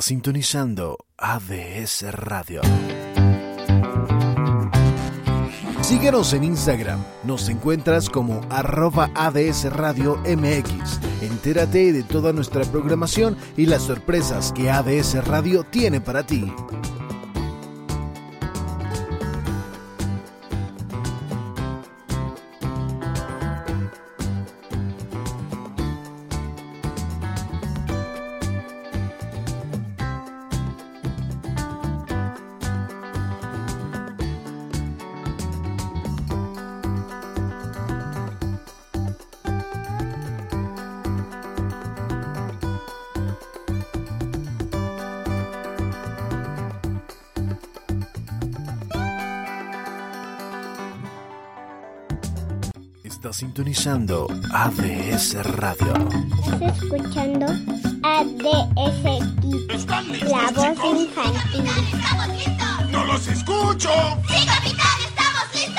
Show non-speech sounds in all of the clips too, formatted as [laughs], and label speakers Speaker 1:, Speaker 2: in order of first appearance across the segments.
Speaker 1: Sintonizando ADS Radio. Síguenos en Instagram. Nos encuentras como arroba ADS Radio MX. Entérate de toda nuestra programación y las sorpresas que ADS Radio tiene para ti. Sintonizando ADS Radio.
Speaker 2: Estás escuchando ADS Kids, la voz infantil.
Speaker 3: ¡No los escucho!
Speaker 4: ¡Sí, capitán! ¡Estamos listos!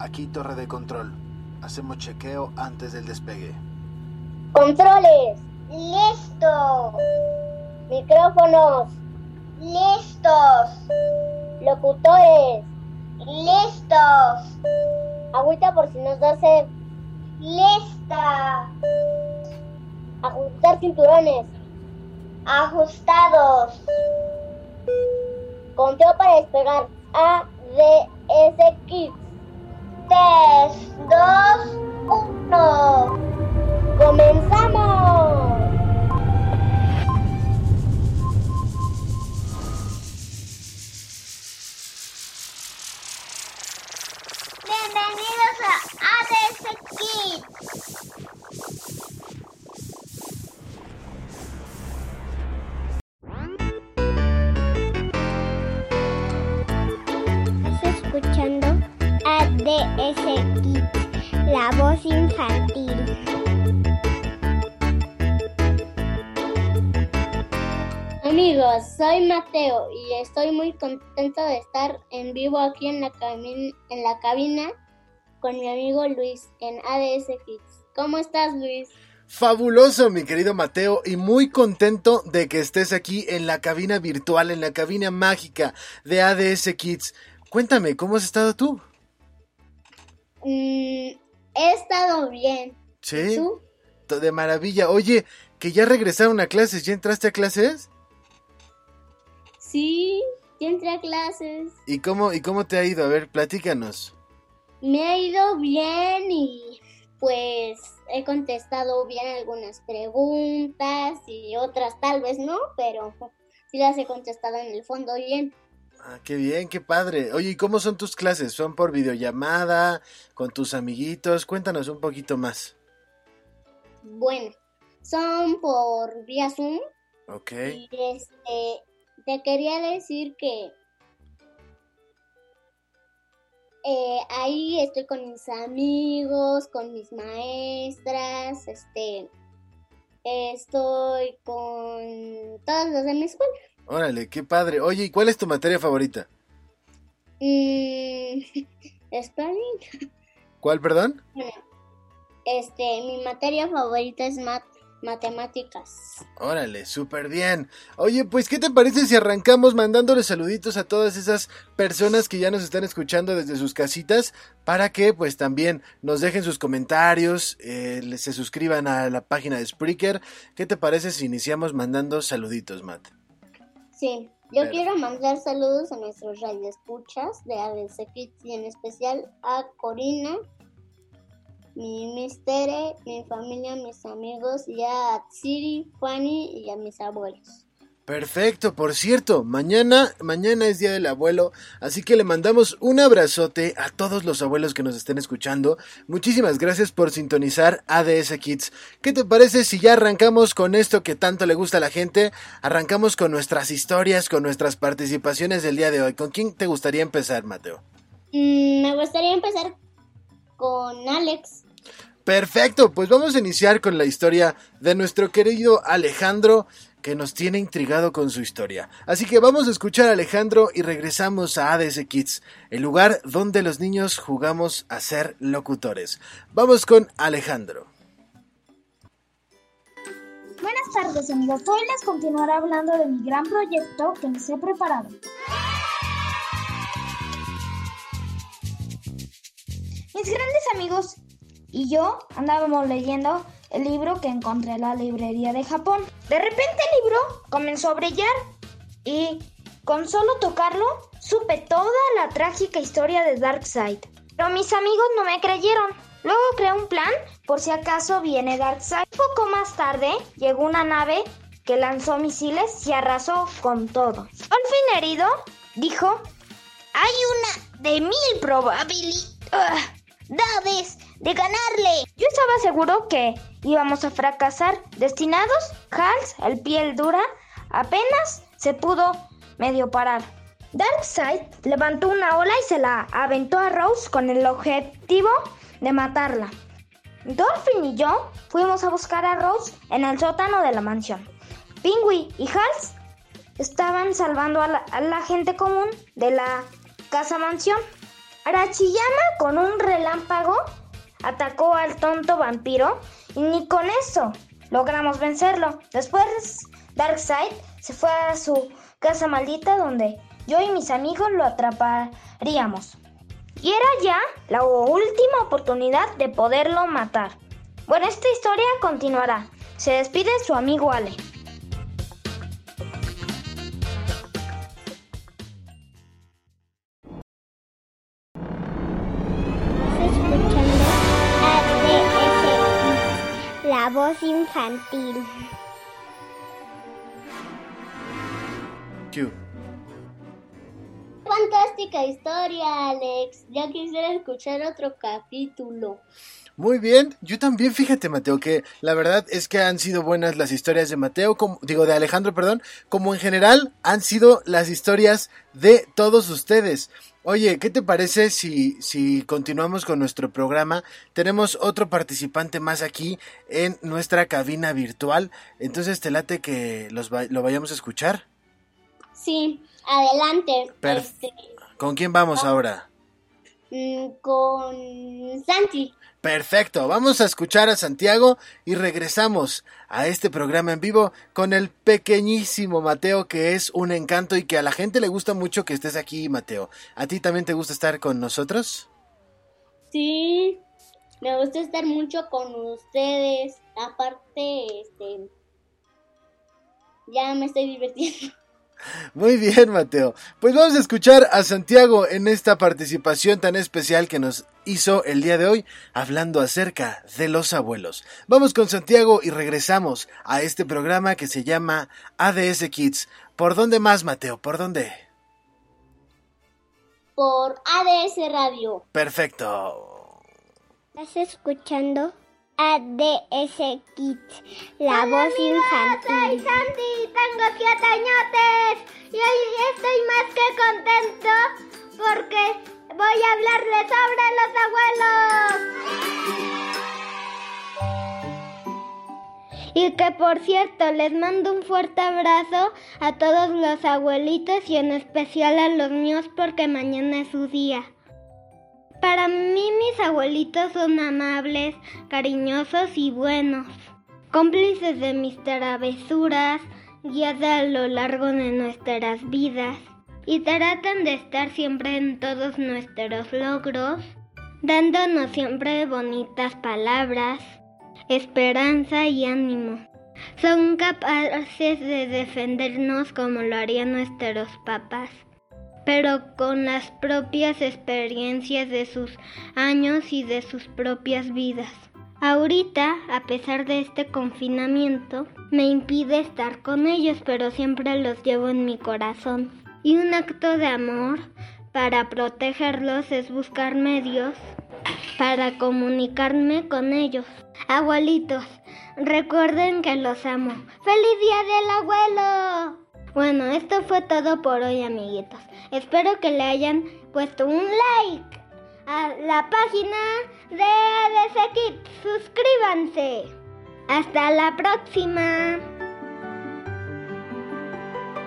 Speaker 1: Aquí torre de control. Hacemos chequeo antes del despegue.
Speaker 2: Controles, listo. Micrófonos, listos. Locutores, listos. Agüita por si nos da sed. Lista. Ajustar cinturones. Ajustados. Conteo para despegar. A, D, S, Kids. 3, 2, 1. ¡Comenzamos! Amigos, soy Mateo y estoy muy contento de estar en vivo aquí en la, en la cabina con mi amigo Luis en ADS Kids. ¿Cómo estás, Luis?
Speaker 1: Fabuloso, mi querido Mateo, y muy contento de que estés aquí en la cabina virtual, en la cabina mágica de ADS Kids. Cuéntame, ¿cómo has estado tú?
Speaker 2: Mm, he estado bien.
Speaker 1: Sí,
Speaker 2: ¿Tú?
Speaker 1: De maravilla. Oye, que ya regresaron a clases, ¿ya entraste a clases?
Speaker 2: Sí, ya entré a clases.
Speaker 1: ¿Y cómo, y cómo te ha ido? A ver, platícanos.
Speaker 2: Me ha ido bien y pues he contestado bien algunas preguntas y otras tal vez no, pero sí las he contestado en el fondo bien.
Speaker 1: Ah, qué bien, qué padre. Oye, ¿y cómo son tus clases? ¿Son por videollamada, con tus amiguitos? Cuéntanos un poquito más.
Speaker 2: Bueno, son por vía Zoom
Speaker 1: Ok.
Speaker 2: y este te quería decir que eh, ahí estoy con mis amigos, con mis maestras, este estoy con todos los de mi escuela.
Speaker 1: Órale, qué padre. Oye, ¿y cuál es tu materia favorita?
Speaker 2: Mm, [laughs] Spelling.
Speaker 1: ¿Cuál, perdón?
Speaker 2: Bueno, este, mi materia favorita es mat matemáticas.
Speaker 1: Órale, súper bien. Oye, pues, ¿qué te parece si arrancamos mandándole saluditos a todas esas personas que ya nos están escuchando desde sus casitas para que, pues, también nos dejen sus comentarios, eh, se suscriban a la página de Spreaker? ¿Qué te parece si iniciamos mandando saluditos, Matt?
Speaker 2: Sí, yo quiero mandar saludos a nuestros radioescuchas de ADC Kids y en especial a Corina, mi Mistere, mi familia, mis amigos y a Siri, Fanny y a mis abuelos.
Speaker 1: Perfecto, por cierto, mañana, mañana es Día del Abuelo, así que le mandamos un abrazote a todos los abuelos que nos estén escuchando. Muchísimas gracias por sintonizar ADS Kids. ¿Qué te parece si ya arrancamos con esto que tanto le gusta a la gente? Arrancamos con nuestras historias, con nuestras participaciones del día de hoy. ¿Con quién te gustaría empezar, Mateo?
Speaker 2: Mm, me gustaría empezar con Alex.
Speaker 1: Perfecto, pues vamos a iniciar con la historia de nuestro querido Alejandro que nos tiene intrigado con su historia. Así que vamos a escuchar a Alejandro y regresamos a ADS Kids, el lugar donde los niños jugamos a ser locutores. Vamos con Alejandro.
Speaker 5: Buenas tardes amigos, hoy les continuaré hablando de mi gran proyecto que les he preparado. Mis grandes amigos y yo andábamos leyendo el libro que encontré en la librería de Japón. De repente el libro comenzó a brillar y con solo tocarlo supe toda la trágica historia de Darkseid. Pero mis amigos no me creyeron. Luego creé un plan por si acaso viene Darkseid. Poco más tarde llegó una nave que lanzó misiles y arrasó con todo. Al fin herido, dijo, hay una de mil probabilidades de ganarle. Yo estaba seguro que íbamos a fracasar. Destinados, Hals, el piel dura, apenas se pudo medio parar. Darkseid levantó una ola y se la aventó a Rose con el objetivo de matarla. Dolphin y yo fuimos a buscar a Rose en el sótano de la mansión. Pingui y Hals estaban salvando a la gente común de la casa mansión. Arachiyama con un relámpago atacó al tonto vampiro y ni con eso logramos vencerlo. Después Darkseid se fue a su casa maldita donde yo y mis amigos lo atraparíamos. Y era ya la última oportunidad de poderlo matar. Bueno, esta historia continuará. Se despide su amigo Ale.
Speaker 4: La voz infantil.
Speaker 1: Q.
Speaker 2: Fantástica historia, Alex. Ya quisiera escuchar otro capítulo.
Speaker 1: Muy bien, yo también, fíjate Mateo, que la verdad es que han sido buenas las historias de Mateo, como, digo de Alejandro, perdón, como en general han sido las historias de todos ustedes. Oye, ¿qué te parece si, si continuamos con nuestro programa? Tenemos otro participante más aquí en nuestra cabina virtual, entonces te late que los lo vayamos a escuchar.
Speaker 2: Sí, adelante. Este,
Speaker 1: ¿Con quién vamos ahora?
Speaker 2: mm, con Santi.
Speaker 1: Perfecto, vamos a escuchar a Santiago y regresamos a este programa en vivo con el pequeñísimo Mateo que es un encanto y que a la gente le gusta mucho que estés aquí, Mateo. ¿A ti también te gusta estar con nosotros?
Speaker 2: Sí, me gusta estar mucho con ustedes. Aparte, este, ya me estoy divirtiendo.
Speaker 1: Muy bien, Mateo. Pues vamos a escuchar a Santiago en esta participación tan especial que nos hizo el día de hoy hablando acerca de los abuelos. Vamos con Santiago y regresamos a este programa que se llama ADS Kids. ¿Por dónde más, Mateo? ¿Por dónde?
Speaker 2: Por ADS Radio.
Speaker 1: Perfecto.
Speaker 4: ¿Estás escuchando? ADS Kids, la voz infantil.
Speaker 5: Soy Santi, tengo siete añotes y hoy estoy más que contento porque voy a hablarles sobre los abuelos. Y que por cierto les mando un fuerte abrazo a todos los abuelitos y en especial a los míos porque mañana es su día. Para mí mis abuelitos son amables, cariñosos y buenos, cómplices de mis travesuras, guías a lo largo de nuestras vidas y tratan de estar siempre en todos nuestros logros, dándonos siempre bonitas palabras, esperanza y ánimo. Son capaces de defendernos como lo harían nuestros papás pero con las propias experiencias de sus años y de sus propias vidas.
Speaker 4: Ahorita, a pesar de este confinamiento, me impide estar con ellos, pero siempre los llevo en mi corazón. Y un acto de amor para protegerlos es buscar medios para comunicarme con ellos. Abuelitos, recuerden que los amo. ¡Feliz Día del Abuelo! Bueno, esto fue todo por hoy, amiguitos. Espero que le hayan puesto un like a la página de ADS Kids. Suscríbanse. Hasta la próxima.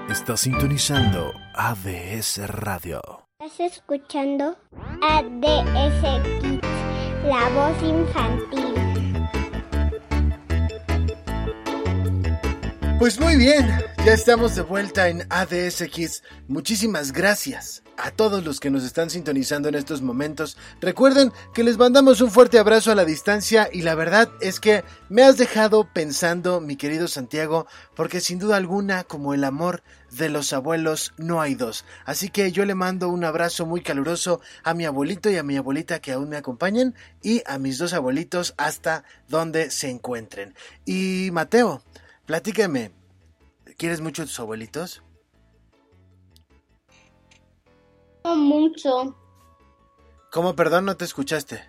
Speaker 6: Está sintonizando ADS Radio.
Speaker 4: Estás escuchando ADS Kids, la voz infantil.
Speaker 1: Pues muy bien, ya estamos de vuelta en ADS Kids. Muchísimas gracias a todos los que nos están sintonizando en estos momentos. Recuerden que les mandamos un fuerte abrazo a la distancia y la verdad es que me has dejado pensando, mi querido Santiago, porque sin duda alguna, como el amor de los abuelos, no hay dos. Así que yo le mando un abrazo muy caluroso a mi abuelito y a mi abuelita que aún me acompañan y a mis dos abuelitos hasta donde se encuentren. Y Mateo, Platícame, ¿quieres mucho a tus abuelitos?
Speaker 2: No mucho.
Speaker 1: ¿Cómo, perdón, no te escuchaste?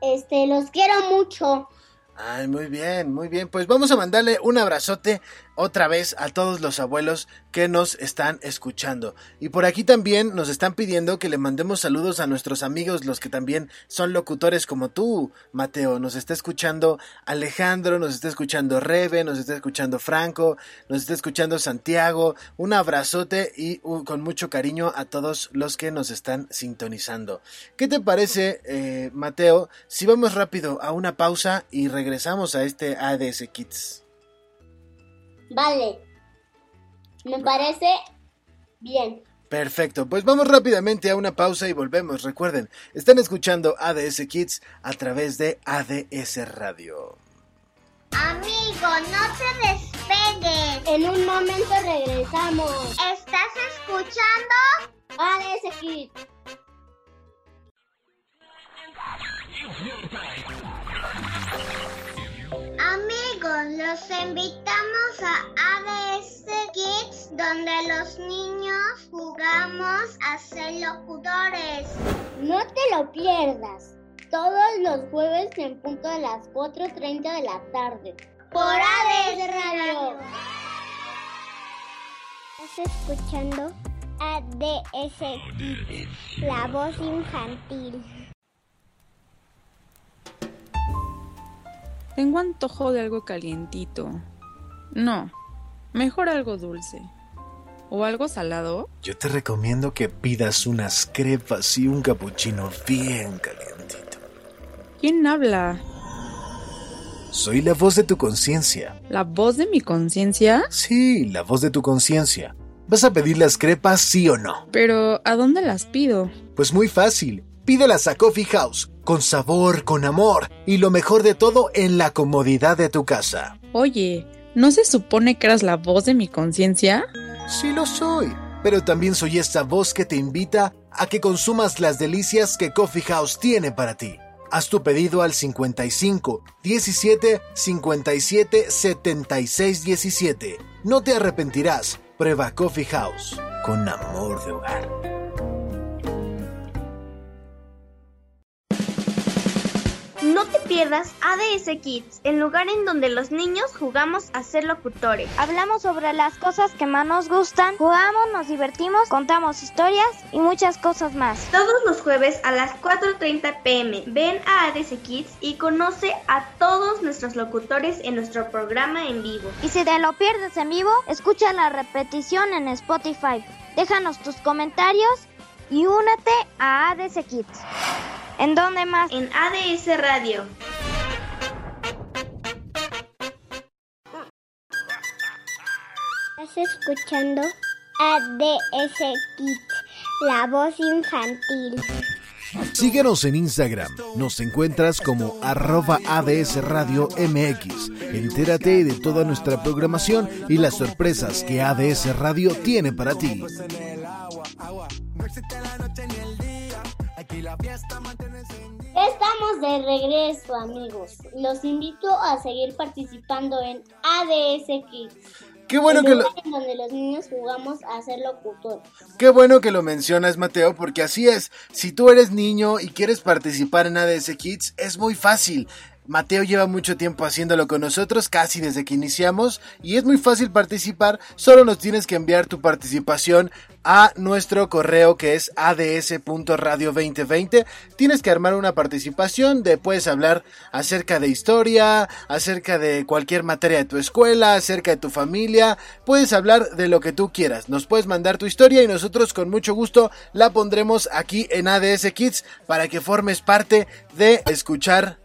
Speaker 2: Este, los quiero mucho.
Speaker 1: Ay, muy bien, muy bien. Pues vamos a mandarle un abrazote otra vez a todos los abuelos que nos están escuchando. Y por aquí también nos están pidiendo que le mandemos saludos a nuestros amigos, los que también son locutores como tú, Mateo. Nos está escuchando Alejandro, nos está escuchando Rebe, nos está escuchando Franco, nos está escuchando Santiago. Un abrazote y con mucho cariño a todos los que nos están sintonizando. ¿Qué te parece, eh, Mateo, si vamos rápido a una pausa y regresamos a este ADS Kids?
Speaker 2: Vale. Me parece bien.
Speaker 1: Perfecto, pues vamos rápidamente a una pausa y volvemos. Recuerden, están escuchando ADS Kids a través de ADS Radio.
Speaker 4: Amigo, no te despegues.
Speaker 2: En un momento regresamos.
Speaker 4: ¿Estás escuchando?
Speaker 2: ADS Kids.
Speaker 4: Amigos, los invitamos a ADS Kids, donde los niños jugamos a ser locutores.
Speaker 2: No te lo pierdas. Todos los jueves en punto de las 4.30 de la tarde.
Speaker 4: Por ADS Radio. Estás escuchando ADS Kids, la voz infantil.
Speaker 7: Tengo antojo de algo calientito. No, mejor algo dulce. ¿O algo salado?
Speaker 6: Yo te recomiendo que pidas unas crepas y un cappuccino bien calientito.
Speaker 7: ¿Quién habla?
Speaker 6: Soy la voz de tu conciencia.
Speaker 7: ¿La voz de mi conciencia?
Speaker 6: Sí, la voz de tu conciencia. ¿Vas a pedir las crepas, sí o no?
Speaker 7: Pero, ¿a dónde las pido?
Speaker 6: Pues muy fácil. Pídelas a Coffee House, con sabor, con amor y lo mejor de todo en la comodidad de tu casa.
Speaker 7: Oye, ¿no se supone que eras la voz de mi conciencia?
Speaker 6: Sí lo soy, pero también soy esa voz que te invita a que consumas las delicias que Coffee House tiene para ti. Haz tu pedido al 55 17 57 76 17. No te arrepentirás. Prueba Coffee House con amor de hogar.
Speaker 8: No te pierdas ADS Kids, el lugar en donde los niños jugamos a ser locutores.
Speaker 5: Hablamos sobre las cosas que más nos gustan, jugamos, nos divertimos, contamos historias y muchas cosas más.
Speaker 8: Todos los jueves a las 4.30 pm ven a ADS Kids y conoce a todos nuestros locutores en nuestro programa en vivo.
Speaker 5: Y si te lo pierdes en vivo, escucha la repetición en Spotify. Déjanos tus comentarios y únete a ADS Kids. ¿En dónde más?
Speaker 8: En ADS Radio.
Speaker 4: Estás escuchando ADS Kids, la voz infantil.
Speaker 6: Síguenos en Instagram, nos encuentras como arroba ADS Radio MX. Entérate de toda nuestra programación y las sorpresas que ADS Radio tiene para ti.
Speaker 9: agua. No existe la noche ni el día. Aquí la fiesta mantiene
Speaker 2: Estamos de regreso, amigos. Los invito a seguir participando en ADS Kids.
Speaker 1: Qué bueno que lo...
Speaker 2: En donde los niños jugamos a ser locutores.
Speaker 1: Qué bueno que lo mencionas, Mateo, porque así es. Si tú eres niño y quieres participar en ADS Kids, es muy fácil. Mateo lleva mucho tiempo haciéndolo con nosotros, casi desde que iniciamos, y es muy fácil participar, solo nos tienes que enviar tu participación a nuestro correo que es ads.radio2020. Tienes que armar una participación de puedes hablar acerca de historia, acerca de cualquier materia de tu escuela, acerca de tu familia, puedes hablar de lo que tú quieras. Nos puedes mandar tu historia y nosotros con mucho gusto la pondremos aquí en ADS Kids para que formes parte de escuchar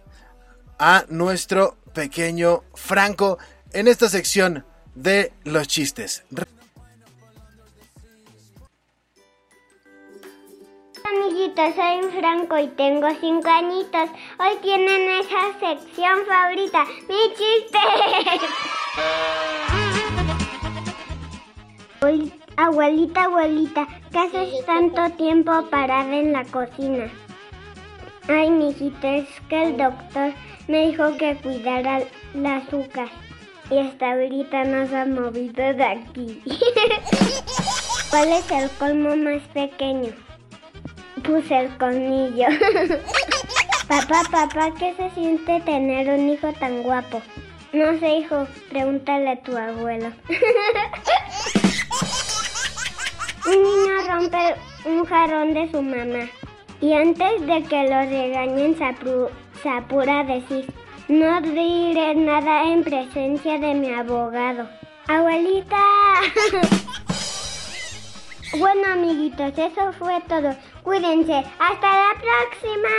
Speaker 1: a nuestro pequeño Franco en esta sección de los chistes.
Speaker 4: Amiguitos, soy Franco y tengo cinco añitos. Hoy tienen esa sección favorita, mi chiste. [laughs] Hoy, abuelita, abuelita, ¿qué haces tanto tiempo parada en la cocina? Ay, mijito, es que el doctor me dijo que cuidara el azúcar. Y hasta ahorita no se ha movido de aquí. [laughs] ¿Cuál es el colmo más pequeño? Puse el colmillo. [laughs] papá, papá, ¿qué se siente tener un hijo tan guapo? No sé, hijo, pregúntale a tu abuelo. [laughs] un niño rompe un jarrón de su mamá. Y antes de que lo regañen, se, apura a decir, no diré nada en presencia de mi abogado. Abuelita. [laughs] bueno, amiguitos, eso fue todo. Cuídense. Hasta la próxima.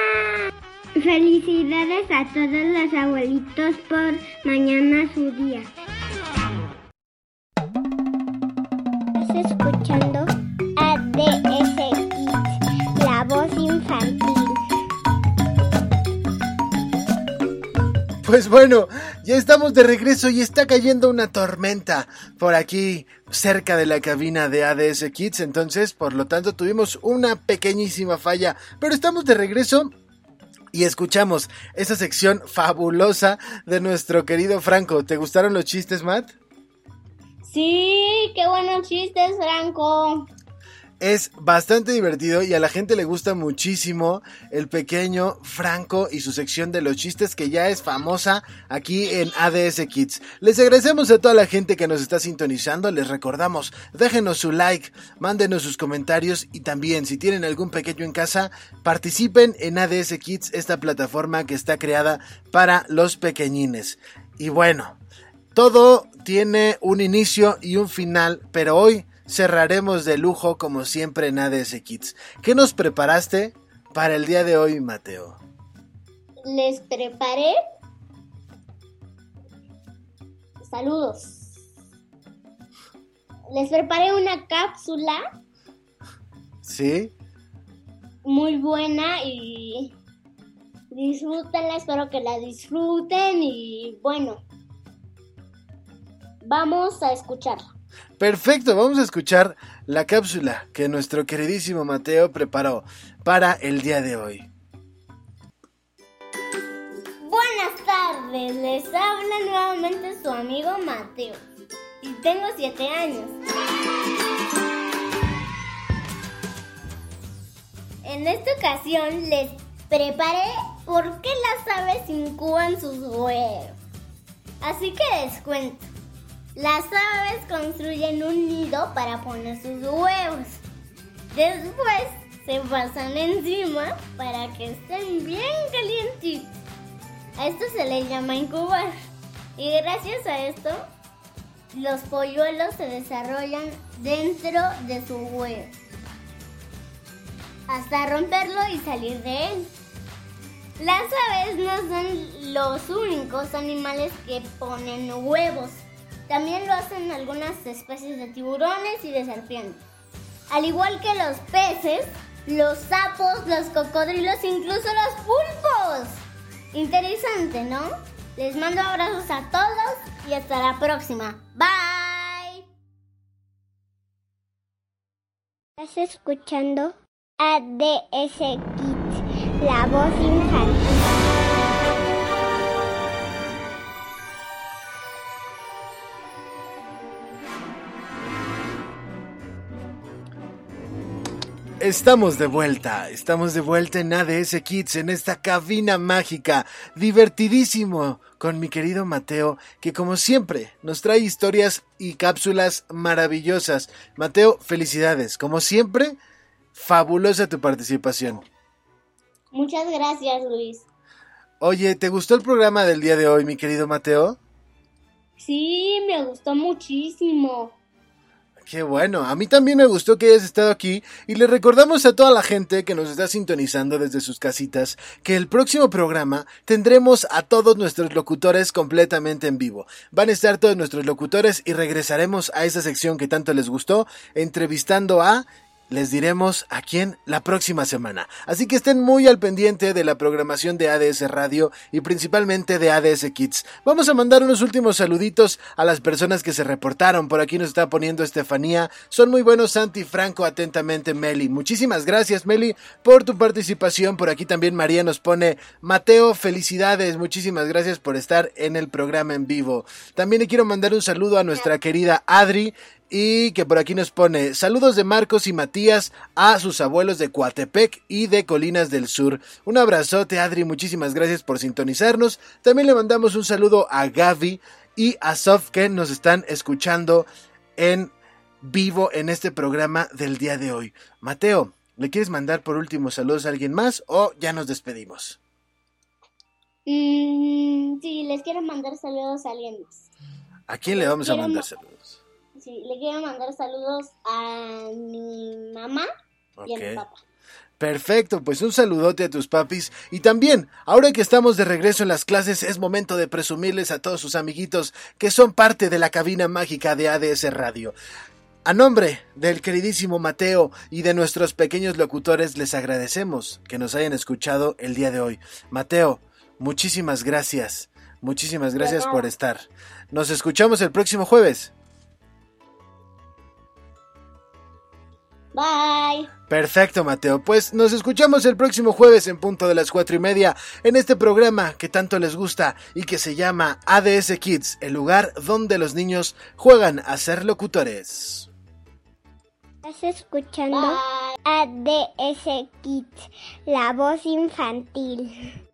Speaker 4: Felicidades a todos los abuelitos por mañana su día. ¿Estás escuchando? ADS
Speaker 1: Pues bueno, ya estamos de regreso y está cayendo una tormenta por aquí cerca de la cabina de ADS Kids, entonces por lo tanto tuvimos una pequeñísima falla, pero estamos de regreso y escuchamos esa sección fabulosa de nuestro querido Franco. ¿Te gustaron los chistes, Matt?
Speaker 2: Sí, qué buenos chistes, Franco
Speaker 1: es bastante divertido y a la gente le gusta muchísimo el pequeño Franco y su sección de los chistes que ya es famosa aquí en ADS Kids. Les agradecemos a toda la gente que nos está sintonizando, les recordamos, déjenos su like, mándenos sus comentarios y también si tienen algún pequeño en casa, participen en ADS Kids, esta plataforma que está creada para los pequeñines. Y bueno, todo tiene un inicio y un final, pero hoy cerraremos de lujo como siempre en ADS Kids. ¿Qué nos preparaste para el día de hoy, Mateo?
Speaker 2: Les preparé saludos. Les preparé una cápsula.
Speaker 1: ¿Sí?
Speaker 2: Muy buena y disfrútenla, espero que la disfruten y bueno, vamos a escucharla.
Speaker 1: Perfecto, vamos a escuchar la cápsula que nuestro queridísimo Mateo preparó para el día de hoy.
Speaker 2: Buenas tardes, les habla nuevamente su amigo Mateo y tengo 7 años. En esta ocasión les preparé por qué las aves incuban sus huevos. Así que les cuento. Las aves construyen un nido para poner sus huevos. Después se pasan encima para que estén bien calientitos. A esto se le llama incubar. Y gracias a esto, los polluelos se desarrollan dentro de su huevo. Hasta romperlo y salir de él. Las aves no son los únicos animales que ponen huevos. También lo hacen algunas especies de tiburones y de serpientes. Al igual que los peces, los sapos, los cocodrilos, incluso los pulpos. Interesante, ¿no? Les mando abrazos a todos y hasta la próxima. Bye.
Speaker 4: Estás escuchando ADS Kids, la voz infantil.
Speaker 1: Estamos de vuelta, estamos de vuelta en ADS Kids, en esta cabina mágica, divertidísimo, con mi querido Mateo, que como siempre nos trae historias y cápsulas maravillosas. Mateo, felicidades, como siempre, fabulosa tu participación.
Speaker 2: Muchas gracias, Luis.
Speaker 1: Oye, ¿te gustó el programa del día de hoy, mi querido Mateo?
Speaker 2: Sí, me gustó muchísimo.
Speaker 1: Qué bueno, a mí también me gustó que hayas estado aquí y le recordamos a toda la gente que nos está sintonizando desde sus casitas que el próximo programa tendremos a todos nuestros locutores completamente en vivo. Van a estar todos nuestros locutores y regresaremos a esa sección que tanto les gustó, entrevistando a les diremos a quién la próxima semana. Así que estén muy al pendiente de la programación de ADS Radio y principalmente de ADS Kids. Vamos a mandar unos últimos saluditos a las personas que se reportaron. Por aquí nos está poniendo Estefanía. Son muy buenos Santi Franco, atentamente Meli. Muchísimas gracias Meli por tu participación. Por aquí también María nos pone Mateo, felicidades. Muchísimas gracias por estar en el programa en vivo. También le quiero mandar un saludo a nuestra querida Adri y que por aquí nos pone saludos de Marcos y Matías a sus abuelos de Coatepec y de Colinas del Sur. Un abrazote Adri, muchísimas gracias por sintonizarnos. También le mandamos un saludo a Gaby y a Sof que nos están escuchando en vivo en este programa del día de hoy. Mateo, ¿le quieres mandar por último saludos a alguien más o ya nos despedimos?
Speaker 2: Mm, sí, les quiero mandar saludos a alguien más.
Speaker 1: ¿A quién le vamos a mandar saludos?
Speaker 2: Sí, le quiero mandar saludos a mi mamá y a mi papá.
Speaker 1: Perfecto, pues un saludote a tus papis. Y también, ahora que estamos de regreso en las clases, es momento de presumirles a todos sus amiguitos que son parte de la cabina mágica de ADS Radio. A nombre del queridísimo Mateo y de nuestros pequeños locutores, les agradecemos que nos hayan escuchado el día de hoy. Mateo, muchísimas gracias. Muchísimas gracias por estar. Nos escuchamos el próximo jueves.
Speaker 2: Bye.
Speaker 1: Perfecto, Mateo. Pues nos escuchamos el próximo jueves en punto de las cuatro y media en este programa que tanto les gusta y que se llama ADS Kids, el lugar donde los niños juegan a ser locutores.
Speaker 4: Estás escuchando ADS Kids, la voz infantil.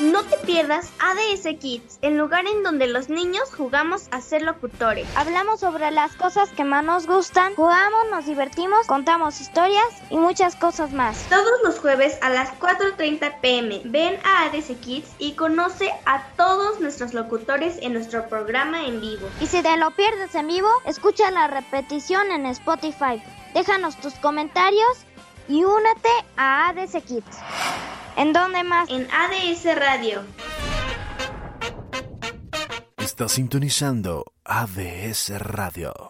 Speaker 8: No te pierdas ADS Kids, el lugar en donde los niños jugamos a ser locutores.
Speaker 10: Hablamos sobre las cosas que más nos gustan, jugamos, nos divertimos, contamos historias y muchas cosas más.
Speaker 8: Todos los jueves a las 4.30 pm ven a ADS Kids y conoce a todos nuestros locutores en nuestro programa en vivo.
Speaker 10: Y si te lo pierdes en vivo, escucha la repetición en Spotify. Déjanos tus comentarios y únete a ADS Kids. ¿En dónde más?
Speaker 8: En ADS Radio.
Speaker 11: Está sintonizando ADS Radio.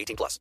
Speaker 12: 18 plus.